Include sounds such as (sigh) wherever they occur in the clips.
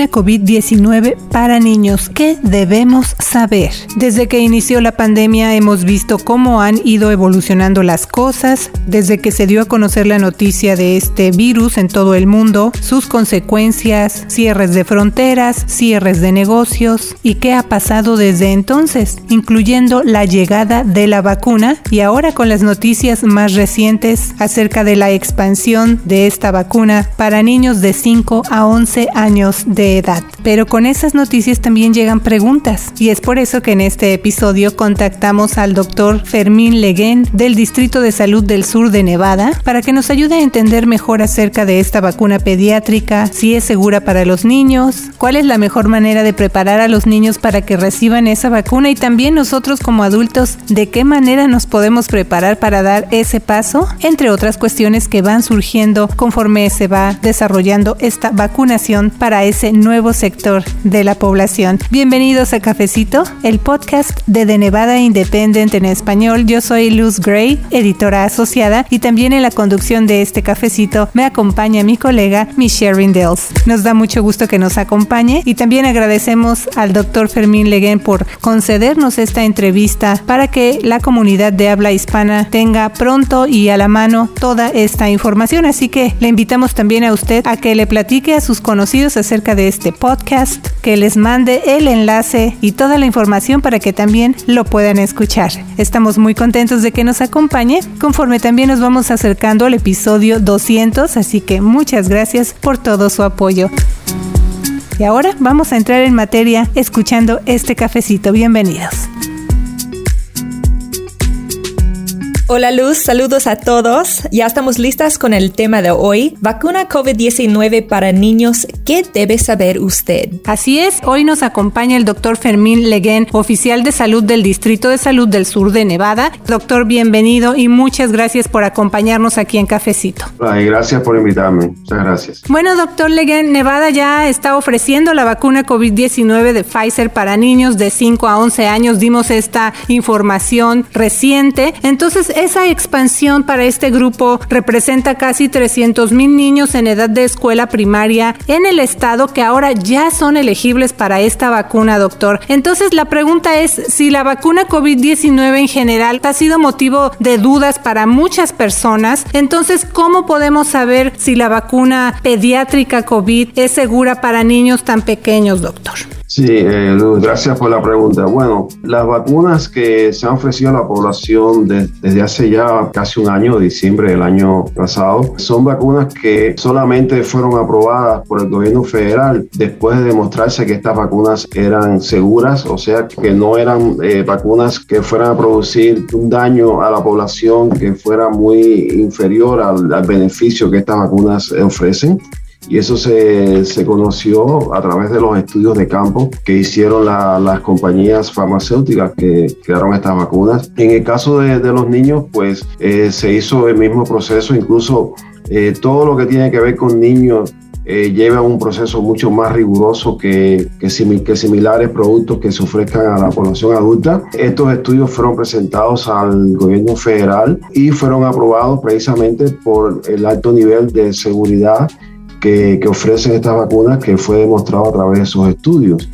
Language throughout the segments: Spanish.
vacuna COVID-19 para niños. ¿Qué debemos saber? Desde que inició la pandemia hemos visto cómo han ido evolucionando las cosas, desde que se dio a conocer la noticia de este virus en todo el mundo, sus consecuencias, cierres de fronteras, cierres de negocios y qué ha pasado desde entonces, incluyendo la llegada de la vacuna y ahora con las noticias más recientes acerca de la expansión de esta vacuna para niños de 5 a 11 años de edad. Pero con esas noticias también llegan preguntas y es por eso que en este episodio contactamos al doctor Fermín Leguén del Distrito de Salud del Sur de Nevada para que nos ayude a entender mejor acerca de esta vacuna pediátrica, si es segura para los niños, cuál es la mejor manera de preparar a los niños para que reciban esa vacuna y también nosotros como adultos de qué manera nos podemos preparar para dar ese paso, entre otras cuestiones que van surgiendo conforme se va desarrollando esta vacunación para ese nuevo sector de la población. Bienvenidos a Cafecito, el podcast de The Nevada Independent en español. Yo soy Luz Gray, editora asociada, y también en la conducción de este cafecito me acompaña mi colega Michelle Rindels. Nos da mucho gusto que nos acompañe y también agradecemos al doctor Fermín Leguén por concedernos esta entrevista para que la comunidad de habla hispana tenga pronto y a la mano toda esta información. Así que le invitamos también a usted a que le platique a sus conocidos acerca de este podcast, que les mande el enlace y toda la información para que también lo puedan escuchar. Estamos muy contentos de que nos acompañe, conforme también nos vamos acercando al episodio 200, así que muchas gracias por todo su apoyo. Y ahora vamos a entrar en materia escuchando este cafecito. Bienvenidos. Hola Luz, saludos a todos. Ya estamos listas con el tema de hoy, vacuna COVID-19 para niños. ¿Qué debe saber usted? Así es, hoy nos acompaña el doctor Fermín Leguén, oficial de salud del Distrito de Salud del Sur de Nevada. Doctor, bienvenido y muchas gracias por acompañarnos aquí en Cafecito. Ay, gracias por invitarme. Muchas gracias. Bueno, doctor Leguén, Nevada ya está ofreciendo la vacuna COVID-19 de Pfizer para niños de 5 a 11 años. Dimos esta información reciente. Entonces, esa expansión para este grupo representa casi 300 mil niños en edad de escuela primaria en el estado que ahora ya son elegibles para esta vacuna, doctor. Entonces la pregunta es si la vacuna COVID-19 en general ha sido motivo de dudas para muchas personas. Entonces, ¿cómo podemos saber si la vacuna pediátrica COVID es segura para niños tan pequeños, doctor? Sí, eh, gracias por la pregunta. Bueno, las vacunas que se han ofrecido a la población desde hace ya casi un año, diciembre del año pasado, son vacunas que solamente fueron aprobadas por el gobierno federal después de demostrarse que estas vacunas eran seguras, o sea, que no eran eh, vacunas que fueran a producir un daño a la población que fuera muy inferior al beneficio que estas vacunas ofrecen y eso se, se, conoció a través de los estudios de campo que hicieron las compañías farmacéuticas que crearon estas vacunas. En el caso de, de los niños, pues eh, se hizo el mismo proceso, incluso eh, todo lo que tiene que ver con niños eh, lleva un proceso mucho más riguroso que, que, que, similares productos que se ofrezcan a la población adulta. Estos estudios fueron presentados al gobierno federal y fueron aprobados precisamente por el alto nivel de seguridad que, ofrecen estas vacunas que fue demostrado a través de sus estudios.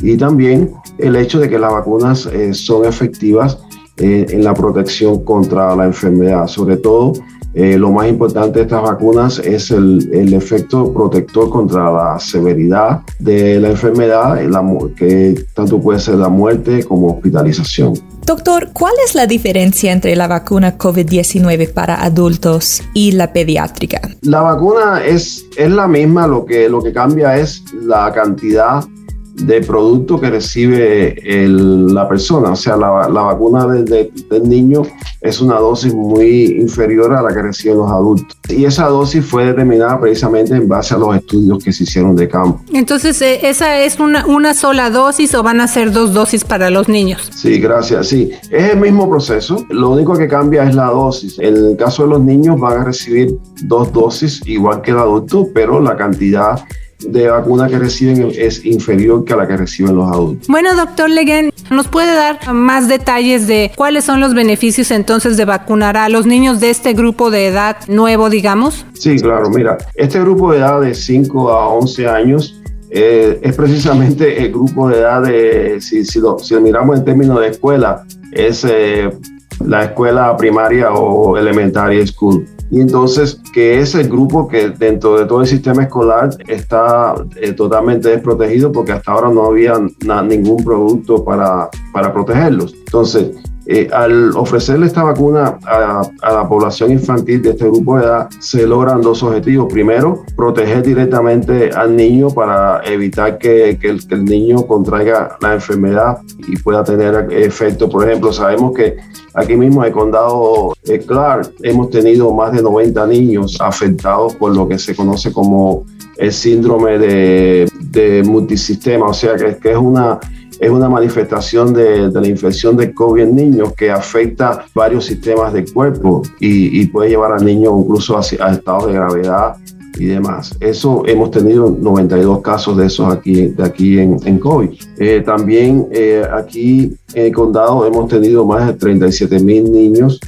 Y también el hecho de que las vacunas eh, son efectivas eh, en la protección contra la enfermedad. Sobre todo, eh, lo más importante de estas vacunas es el, el, efecto protector contra la severidad de la enfermedad, la, que tanto puede ser la muerte como hospitalización. Doctor, ¿cuál es la diferencia entre la vacuna COVID-19 para adultos y la pediátrica? La vacuna es, es la misma, lo que, lo que cambia es la cantidad de producto que recibe la persona. O sea, la, la vacuna del niño es una dosis muy inferior a la que reciben los adultos. Y esa dosis fue determinada precisamente en base a los estudios que se hicieron de campo. Entonces, eh, ¿esa es una, una sola dosis o van a ser dos dosis para los niños? Sí, gracias. Sí, es el mismo proceso. Lo único que cambia es la dosis. En el caso de los niños van a recibir dos dosis igual que el adulto, pero la cantidad de vacuna que reciben es inferior que a la que reciben los adultos. Bueno, doctor Leguen, ¿nos puede dar más detalles de cuáles son los beneficios entonces de vacunar a los niños de este grupo de edad nuevo, digamos? Sí, claro, mira, este grupo de edad de 5 a 11 años eh, es precisamente el grupo de edad de, si, si, lo, si miramos en términos de escuela, es eh, la escuela primaria o elementary school. Y entonces, que es el grupo que dentro de todo el sistema escolar está eh, totalmente desprotegido porque hasta ahora no había ningún producto para, para protegerlos. Entonces, eh, al ofrecerle esta vacuna a, la población infantil de este grupo de edad, se logran dos objetivos. Primero, proteger directamente al niño para evitar que, el, niño contraiga la enfermedad y pueda tener efecto. Por ejemplo, sabemos que aquí mismo en el condado de Clark hemos tenido más de 90 niños afectados por lo que se conoce como el síndrome de, multisistema, o sea que es una es una manifestación de, la infección de COVID en niños que afecta varios sistemas del cuerpo y, puede llevar al niño incluso a, estados de gravedad y demás. Eso hemos tenido 92 casos de esos aquí, de aquí en, en COVID. Eh, también eh, aquí en el condado hemos tenido más de 37 mil niños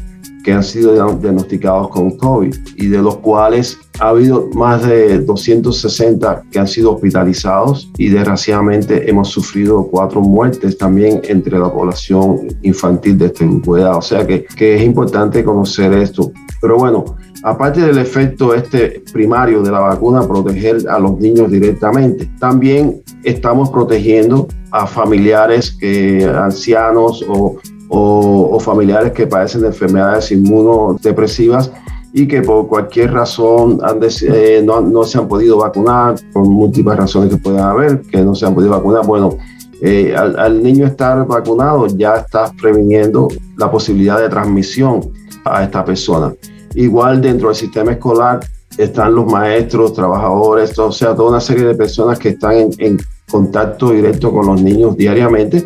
que han sido diagnosticados con COVID y de los cuales ha habido más de 260 que han sido hospitalizados y desgraciadamente hemos sufrido cuatro muertes también entre la población infantil de este grupo de edad. O sea que, que es importante conocer esto. Pero bueno, aparte del efecto este primario de la vacuna, proteger a los niños directamente, también estamos protegiendo a familiares que ancianos o o, familiares que padecen de enfermedades inmunodepresivas y que por cualquier razón eh, no, no, se han podido vacunar, por múltiples razones que puedan haber, que no se han podido vacunar. Bueno, eh, al, niño estar vacunado ya estás previniendo la posibilidad de transmisión a esta persona. Igual dentro del sistema escolar están los maestros, trabajadores, o sea, toda una serie de personas que están en contacto directo con los niños diariamente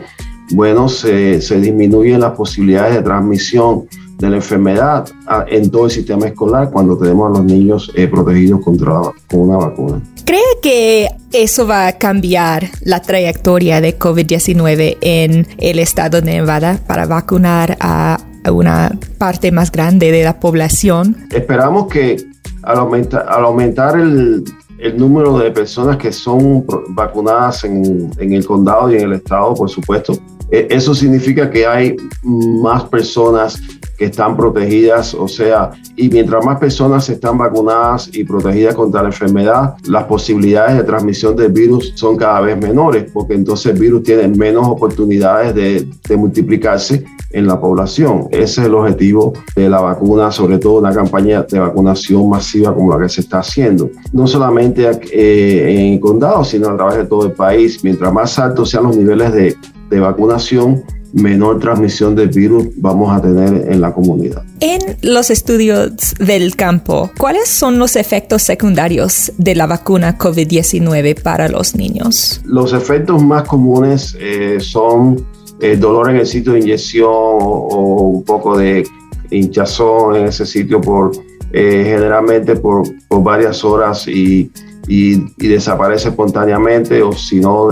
bueno, se, se disminuyen las posibilidades de transmisión de la enfermedad en todo el sistema escolar cuando tenemos a los niños eh, protegidos contra con una vacuna. ¿Cree que eso va a cambiar la trayectoria de COVID-19 en el estado de Nevada para vacunar a una parte más grande de la población? Esperamos que al, al aumentar el, el número de personas que son vacunadas en, en, el condado y en el estado, por supuesto, eso significa que hay más personas que están protegidas, o sea, y mientras más personas están vacunadas y protegidas contra la enfermedad, las posibilidades de transmisión del virus son cada vez menores, porque entonces el virus tiene menos oportunidades de, multiplicarse en la población. Ese es el objetivo de la vacuna, sobre todo una campaña de vacunación masiva como la que se está haciendo. No solamente eh, en el condado, sino a través de todo el país. Mientras más altos sean los niveles de de vacunación, menor transmisión del virus vamos a tener en la comunidad. En los estudios del campo, ¿cuáles son los efectos secundarios de la vacuna COVID-19 para los niños? Los efectos más comunes eh, son el eh, dolor en el sitio de inyección o, un poco de hinchazón en ese sitio por eh, generalmente por, por varias horas y y, desaparece espontáneamente o si no,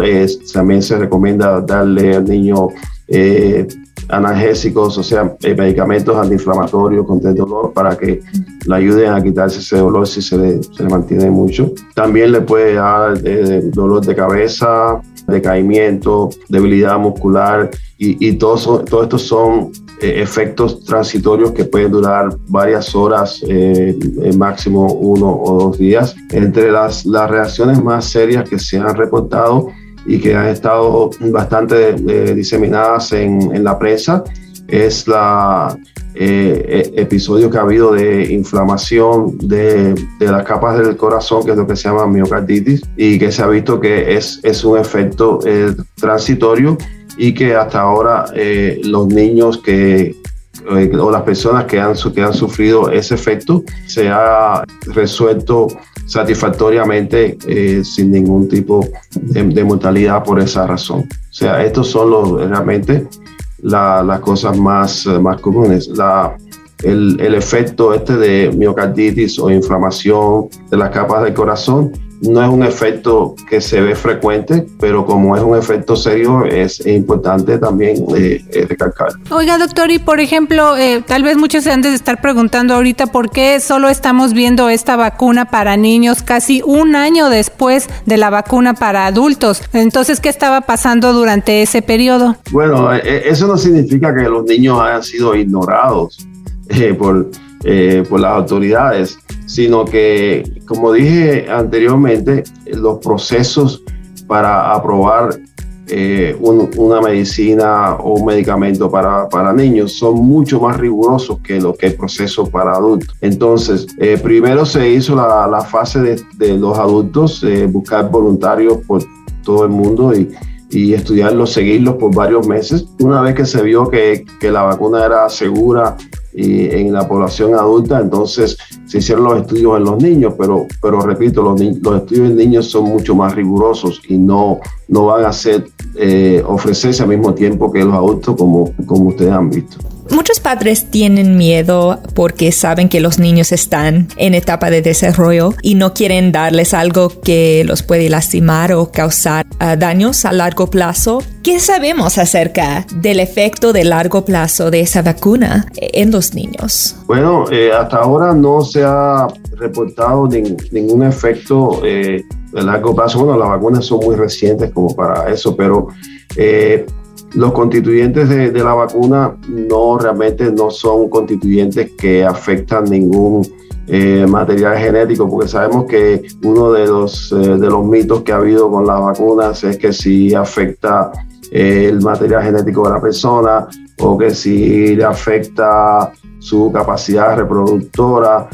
también se recomienda darle al niño eh, analgésicos, o sea, eh, medicamentos antiinflamatorios contra el dolor para que le ayuden a quitarse ese dolor si se le, se le mantiene mucho. También le puede dar eh, dolor de cabeza, decaimiento, debilidad muscular y, y todos, todo estos son eh, efectos transitorios que pueden durar varias horas, eh, máximo uno o dos días. Entre las, las reacciones más serias que se han reportado y que han estado bastante eh, diseminadas en, en, la prensa es la eh, e, episodio que ha habido de inflamación de, de, las capas del corazón, que es lo que se llama miocarditis, y que se ha visto que es, es un efecto transitorio y que hasta ahora eh, los niños que eh, o las personas que han, que han sufrido ese efecto se ha resuelto satisfactoriamente eh, sin ningún tipo de, mortalidad por esa razón. O sea, estos son los, realmente las cosas más, más comunes. La, el, el, efecto este de miocarditis o inflamación de las capas del corazón no es un efecto que se ve frecuente, pero como es un efecto serio, es, importante también eh, eh, recalcar. Oiga, doctor, y por ejemplo, eh, tal vez muchos se han de estar preguntando ahorita por qué solo estamos viendo esta vacuna para niños casi un año después de la vacuna para adultos. Entonces, ¿qué estaba pasando durante ese periodo? Bueno, eso no significa que los niños hayan sido ignorados por, por las autoridades sino que, como dije anteriormente, los procesos para aprobar eh, una medicina o un medicamento para, para, niños son mucho más rigurosos que lo que el proceso para adultos. Entonces, eh, primero se hizo la, la fase de, de, los adultos, eh, buscar voluntarios por todo el mundo y, y, estudiarlos, seguirlos por varios meses. Una vez que se vio que, que la vacuna era segura y en la población adulta, entonces se hicieron los estudios en los niños, pero, pero repito, los, los estudios en niños son mucho más rigurosos y no, no van a ser, eh, ofrecerse al mismo tiempo que los adultos como, como ustedes han visto. Muchos padres tienen miedo porque saben que los niños están en etapa de desarrollo y no quieren darles algo que los puede lastimar o causar uh, daños a largo plazo. ¿Qué sabemos acerca del efecto de largo plazo de esa vacuna en los niños? Bueno, eh, hasta ahora no se ha reportado ningún efecto eh, de largo plazo. Bueno, las vacunas son muy recientes como para eso, pero eh, los constituyentes de, la vacuna no realmente no son constituyentes que afectan ningún eh, material genético, porque sabemos que uno de los, eh, de los mitos que ha habido con las vacunas es que si afecta eh, el material genético de la persona o que si le afecta su capacidad reproductora,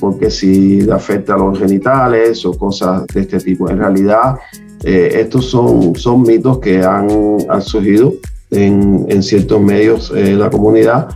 porque si le afecta a los genitales o cosas de este tipo. En realidad, eh, estos son, son mitos que han, han surgido en, en, ciertos medios de la comunidad,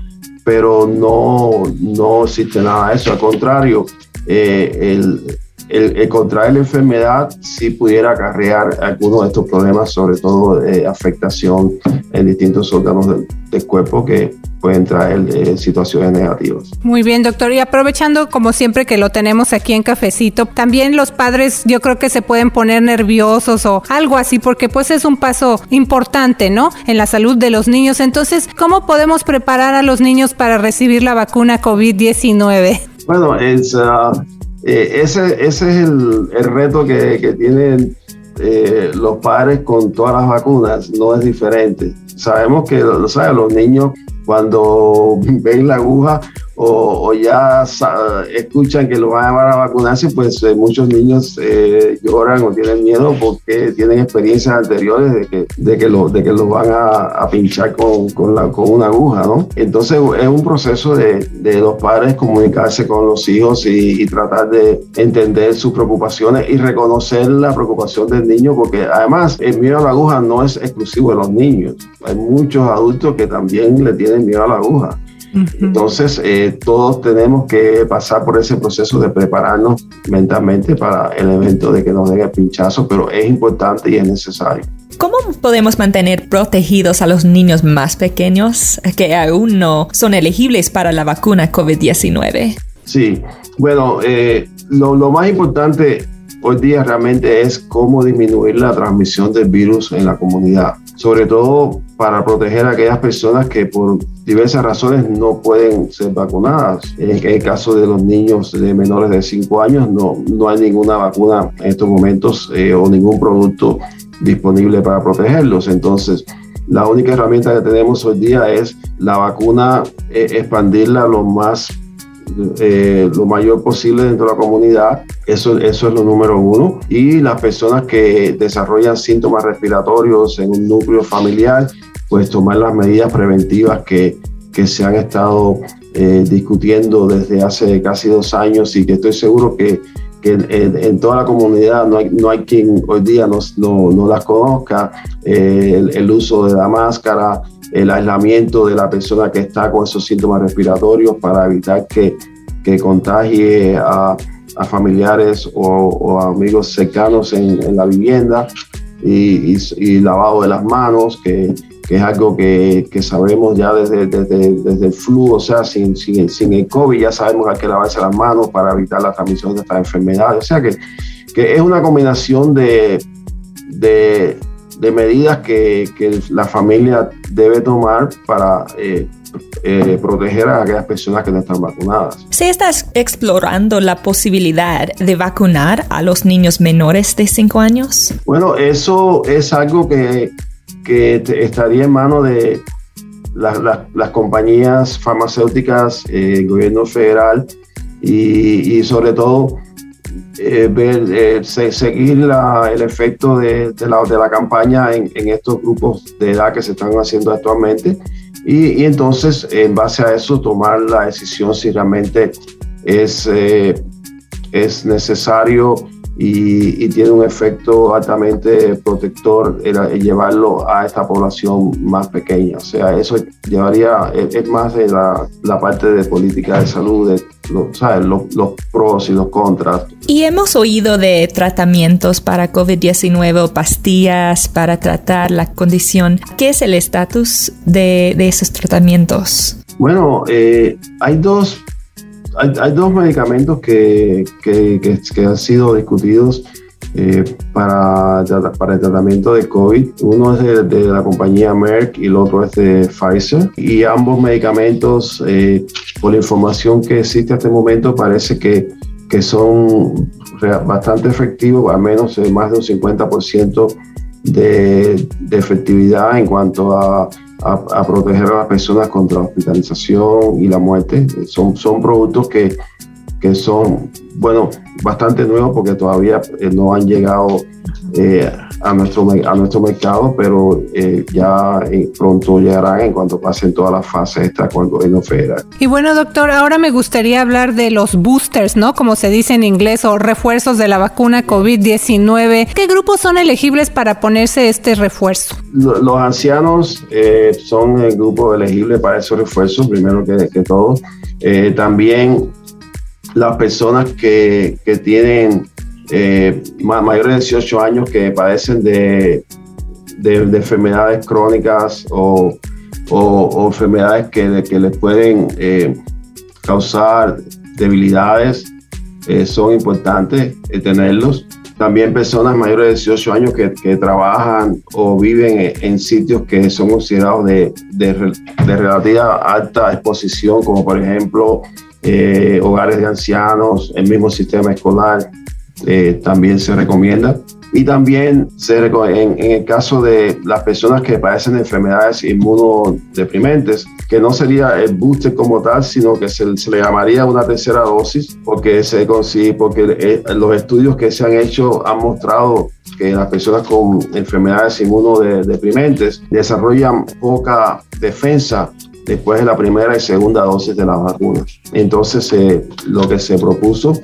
pero no, no existe nada de eso. Al contrario, eh, el, el, contraer la enfermedad sí pudiera acarrear algunos de estos problemas, sobre todo de afectación en distintos órganos del, del cuerpo que pueden traer eh, situaciones negativas. Muy bien, doctor. Y aprovechando, como siempre, que lo tenemos aquí en Cafecito, también los padres yo creo que se pueden poner nerviosos o algo así, porque pues es un paso importante, ¿no? En la salud de los niños. Entonces, ¿cómo podemos preparar a los niños para recibir la vacuna COVID-19? Bueno, es, uh, eh, ese, ese es el, el reto que, que tienen eh, los padres con todas las vacunas, no es diferente. Sabemos que ¿sabes? los niños cuando (laughs) ven la aguja o, ya escuchan que lo van a llevar a vacunarse, pues eh, muchos niños eh, lloran o tienen miedo porque tienen experiencias anteriores de que, de que, lo, de que los van a, pinchar con, con, la, con, una aguja, ¿no? Entonces es un proceso de, de los padres comunicarse con los hijos y, y, tratar de entender sus preocupaciones y reconocer la preocupación del niño, porque además el miedo a la aguja no es exclusivo de los niños. Hay muchos adultos que también le tienen miedo a la aguja. Entonces, eh, todos tenemos que pasar por ese proceso de prepararnos mentalmente para el evento de que nos den el pinchazo, pero es importante y es necesario. ¿Cómo podemos mantener protegidos a los niños más pequeños que aún no son elegibles para la vacuna COVID-19? Sí, bueno, eh, lo, lo más importante hoy día realmente es cómo disminuir la transmisión del virus en la comunidad, sobre todo para proteger a aquellas personas que por diversas razones no pueden ser vacunadas. En el caso de los niños de menores de 5 años, no, no hay ninguna vacuna en estos momentos eh, o ningún producto disponible para protegerlos. Entonces, la única herramienta que tenemos hoy día es la vacuna, eh, expandirla lo más eh, lo mayor posible dentro de la comunidad. Eso, eso es lo número uno. Y las personas que desarrollan síntomas respiratorios en un núcleo familiar, pues tomar las medidas preventivas que, que se han estado eh, discutiendo desde hace casi dos años y que estoy seguro que, que en, toda la comunidad no hay, no hay quien hoy día no, no, no las conozca, eh, el, el, uso de la máscara, el aislamiento de la persona que está con esos síntomas respiratorios para evitar que, que contagie a, a familiares o, amigos cercanos en, la vivienda y, lavado de las manos, que, es algo que, que, sabemos ya desde, desde, desde, el flu, o sea, sin, sin, sin, el COVID ya sabemos que hay que lavarse las manos para evitar la transmisión de estas enfermedades. O sea que que es una combinación de, de, medidas que, que, la familia debe tomar para eh, eh, proteger a aquellas personas que no están vacunadas. ¿Se está explorando la posibilidad de vacunar a los niños menores de 5 años? Bueno, eso es algo que, que estaría en manos de las compañías farmacéuticas, el gobierno federal y, sobre todo eh, ver, eh, seguir el efecto de, la, de la campaña en, en, estos grupos de edad que se están haciendo actualmente y, entonces, en base a eso, tomar la decisión si realmente es, eh, es necesario y, tiene un efecto altamente protector el, llevarlo a esta población más pequeña. O sea, eso llevaría, es, más de la, la, parte de política de salud, de ¿sabes? Los, los, pros y los contras. Y hemos oído de tratamientos para COVID-19 o pastillas para tratar la condición. ¿Qué es el estatus de, de esos tratamientos? Bueno, eh, hay dos hay, dos medicamentos que, que, que, han sido discutidos eh, para, para el tratamiento de COVID. Uno es de, la compañía Merck y el otro es de Pfizer. Y ambos medicamentos, eh, por la información que existe hasta el momento, parece que, que son bastante efectivos, al menos más de un 50% de, de efectividad en cuanto a a, proteger a las personas contra la hospitalización y la muerte. Son, son productos que, que son, bueno, bastante nuevos porque todavía eh, no han llegado eh, a, nuestro, a nuestro mercado, pero eh, ya pronto llegarán en cuanto pasen todas las fases esta el gobierno federal. Y bueno, doctor, ahora me gustaría hablar de los boosters, ¿no? Como se dice en inglés, o refuerzos de la vacuna COVID-19. ¿Qué grupos son elegibles para ponerse este refuerzo? Los ancianos son el grupo elegible para esos refuerzos, primero que, que todo. también las personas que, que tienen eh, mayores de 18 años que padecen de, de, enfermedades crónicas o, o, enfermedades que, que les pueden eh, causar debilidades, eh, son importantes tenerlos. También personas mayores de 18 años que, que trabajan o viven en, sitios que son considerados de, de, de relativa alta exposición, como por ejemplo hogares de ancianos, el mismo sistema escolar, eh, también se recomienda. Y también se, en, en, el caso de las personas que padecen de enfermedades inmunodeprimente, que no sería el booster como tal, sino que se, le llamaría una tercera dosis, porque, se consigue, porque eh, los estudios que se han hecho han mostrado que las personas con enfermedades inmunodeprimentes desarrollan poca defensa después de la primera y segunda dosis de las vacunas. Entonces, eh, lo que se propuso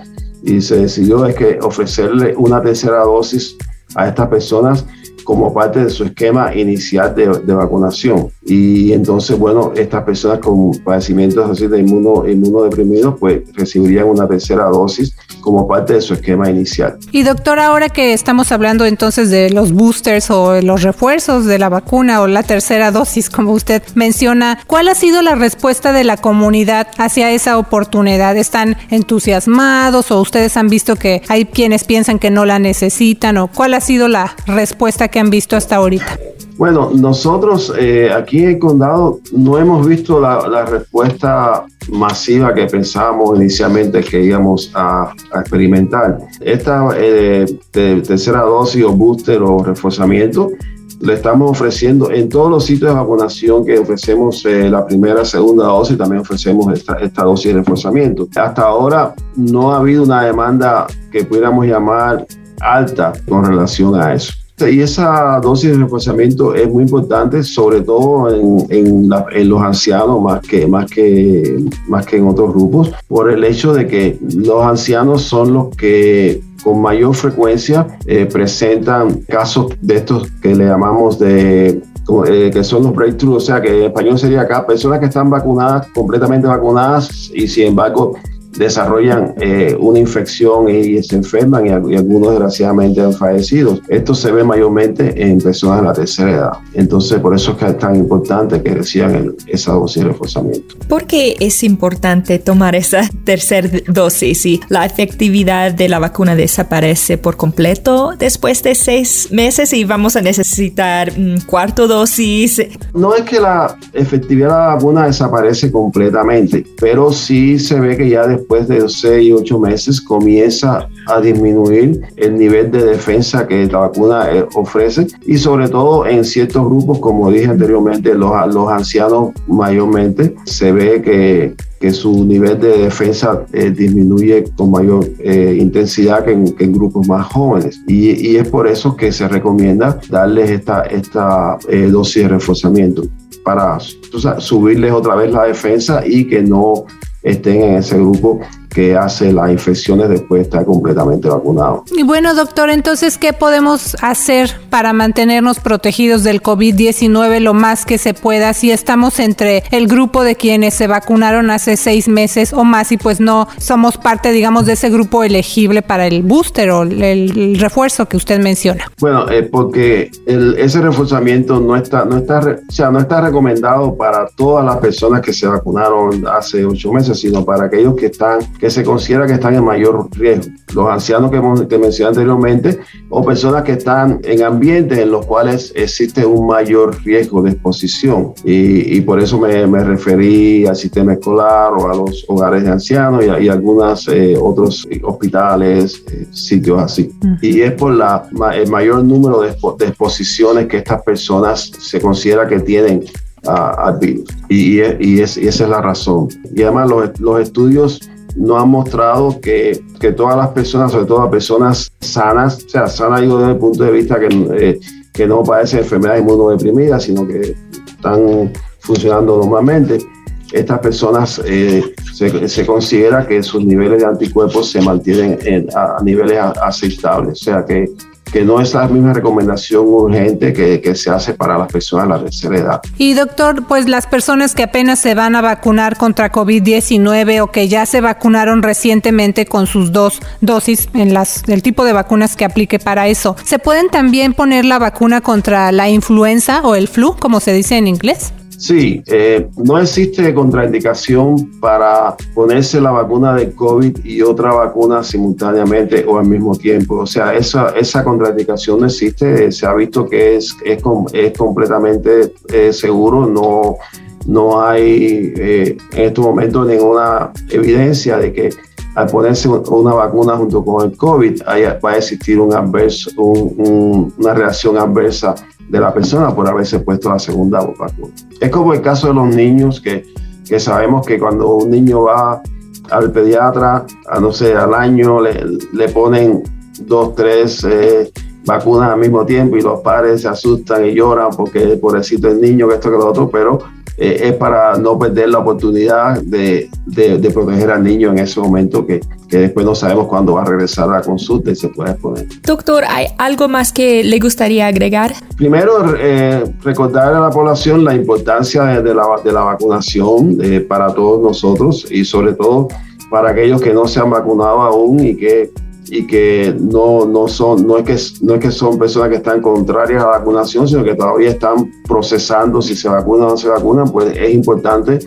y se decidió es que ofrecerle una tercera dosis a estas personas como parte de su esquema inicial de, vacunación. Y entonces, bueno, estas personas con padecimientos así de inmuno, inmunodeprimidos, pues recibirían una tercera dosis como parte de su esquema inicial. Y doctor, ahora que estamos hablando entonces de los boosters o los refuerzos de la vacuna o la tercera dosis, como usted menciona, ¿cuál ha sido la respuesta de la comunidad hacia esa oportunidad? ¿Están entusiasmados o ustedes han visto que hay quienes piensan que no la necesitan o cuál ha sido la respuesta que han visto hasta ahorita? Bueno, nosotros eh, aquí en el condado no hemos visto la, respuesta masiva que pensábamos inicialmente que íbamos a, experimentar. Esta eh, tercera dosis o booster o reforzamiento le estamos ofreciendo en todos los sitios de vacunación que ofrecemos eh, la primera, segunda dosis, también ofrecemos esta, esta dosis de reforzamiento. Hasta ahora no ha habido una demanda que pudiéramos llamar alta con relación a eso. Y esa dosis de reforzamiento es muy importante, sobre todo en, los ancianos más que, más, que, más que en otros grupos, por el hecho de que los ancianos son los que con mayor frecuencia eh, presentan casos de estos que le llamamos de eh, que son los breakthroughs, o sea que en español sería acá personas que están vacunadas, completamente vacunadas y sin embargo desarrollan eh, una infección y, se enferman y, algunos desgraciadamente han fallecido. Esto se ve mayormente en personas de la tercera edad. Entonces, por eso es que es tan importante que reciban esa dosis de reforzamiento. ¿Por qué es importante tomar esa tercera dosis y la efectividad de la vacuna desaparece por completo después de seis meses y vamos a necesitar un cuarto dosis? No es que la efectividad de la vacuna desaparece completamente, pero sí se ve que ya después de seis, ocho meses comienza a disminuir el nivel de defensa que la vacuna eh, ofrece y sobre todo en ciertos grupos, como dije anteriormente, los, los ancianos mayormente, se ve que, que su nivel de defensa eh, disminuye con mayor eh, intensidad que en, grupos más jóvenes. Y, y, es por eso que se recomienda darles esta, esta dosis de reforzamiento para subirles otra vez la defensa y que no estén en ese grupo que hace las infecciones después de estar completamente vacunado. Y bueno, doctor, entonces, ¿qué podemos hacer para mantenernos protegidos del COVID-19 lo más que se pueda si estamos entre el grupo de quienes se vacunaron hace seis meses o más y pues no somos parte, digamos, de ese grupo elegible para el booster o el, refuerzo que usted menciona? Bueno, eh, porque ese reforzamiento no está, no, está, o sea, no está recomendado para todas las personas que se vacunaron hace ocho meses, sino para aquellos que están que se considera que están en mayor riesgo. Los ancianos que, hemos, que mencioné anteriormente o personas que están en ambientes en los cuales existe un mayor riesgo de exposición. Y, por eso me, me, referí al sistema escolar o a los hogares de ancianos y, a, algunos eh, otros hospitales, eh, sitios así. Y es por la, el mayor número de, exposiciones que estas personas se considera que tienen al virus. Y, y, esa es la razón. Y además los, los estudios no han mostrado que, que, todas las personas, sobre todo las personas sanas, o sea, sanas digo desde el punto de vista que, eh, que no padecen enfermedades inmunodeprimidas, sino que están funcionando normalmente, estas personas eh, se, se, considera que sus niveles de anticuerpos se mantienen a niveles aceptables, o sea que que no es la misma recomendación urgente que, que, se hace para las personas de la tercera edad. Y doctor, pues las personas que apenas se van a vacunar contra COVID-19 o que ya se vacunaron recientemente con sus dos dosis en las el tipo de vacunas que aplique para eso, ¿se pueden también poner la vacuna contra la influenza o el flu, como se dice en inglés? Sí, eh, no existe contraindicación para ponerse la vacuna de COVID y otra vacuna simultáneamente o al mismo tiempo. O sea, esa, esa contraindicación no existe. Se ha visto que es, es, completamente eh, seguro. No, no hay eh, en este momento ninguna evidencia de que al ponerse una vacuna junto con el COVID va a existir un adverso, una reacción adversa de la persona por haberse puesto la segunda vacuna. Es como el caso de los niños que, que sabemos que cuando un niño va al pediatra, a no sé, al año le, le ponen dos, tres eh, vacunas al mismo tiempo y los padres se asustan y lloran porque pobrecito el niño, que esto que lo otro, pero eh, es para no perder la oportunidad de, de, proteger al niño en ese momento que, que, después no sabemos cuándo va a regresar a la consulta y se puede exponer. Doctor, ¿hay algo más que le gustaría agregar? Primero, eh, recordar a la población la importancia de, la, de la, vacunación eh, para todos nosotros y sobre todo para aquellos que no se han vacunado aún y que y que no, no, son, no, es que, no es que son personas que están contrarias a la vacunación, sino que todavía están procesando si se vacunan o no se vacunan, pues es importante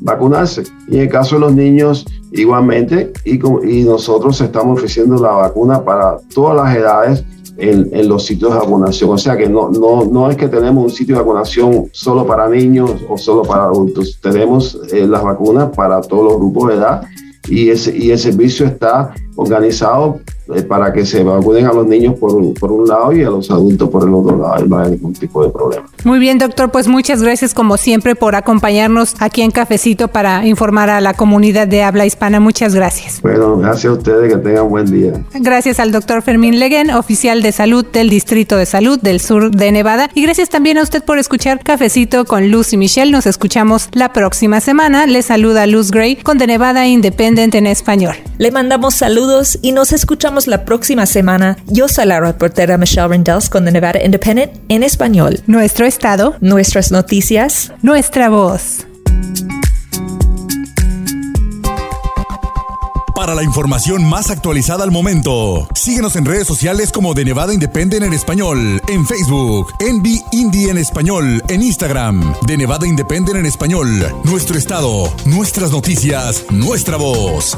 vacunarse. Y en el caso de los niños, igualmente, y, y nosotros estamos ofreciendo la vacuna para todas las edades en, en, los sitios de vacunación. O sea que no, no, no es que tenemos un sitio de vacunación solo para niños o solo para adultos. Tenemos eh, las vacunas para todos los grupos de edad y, ese, y el servicio está organizado eh, para que se vacunen a los niños por un, por un lado y a los adultos por el otro lado y no hay ningún tipo de problema. Muy bien, doctor, pues muchas gracias como siempre por acompañarnos aquí en Cafecito para informar a la comunidad de habla hispana. Muchas gracias. Bueno, gracias a ustedes, que tengan buen día. Gracias al doctor Fermín Leguen, oficial de salud del Distrito de Salud del Sur de Nevada. Y gracias también a usted por escuchar Cafecito con Luz y Michelle. Nos escuchamos la próxima semana. Le saluda Luz Gray con The Nevada Independent en español. Le mandamos saludos y nos escuchamos la próxima semana. Yo soy la reportera Michelle Rendells con The Nevada Independent en español. Nuestro estado, nuestras noticias, nuestra voz. para la información más actualizada al momento. Síguenos en redes sociales como de Nevada Independent en español, en Facebook, Envy Indie en español, en Instagram, de Nevada Independent en español, nuestro estado, nuestras noticias, nuestra voz.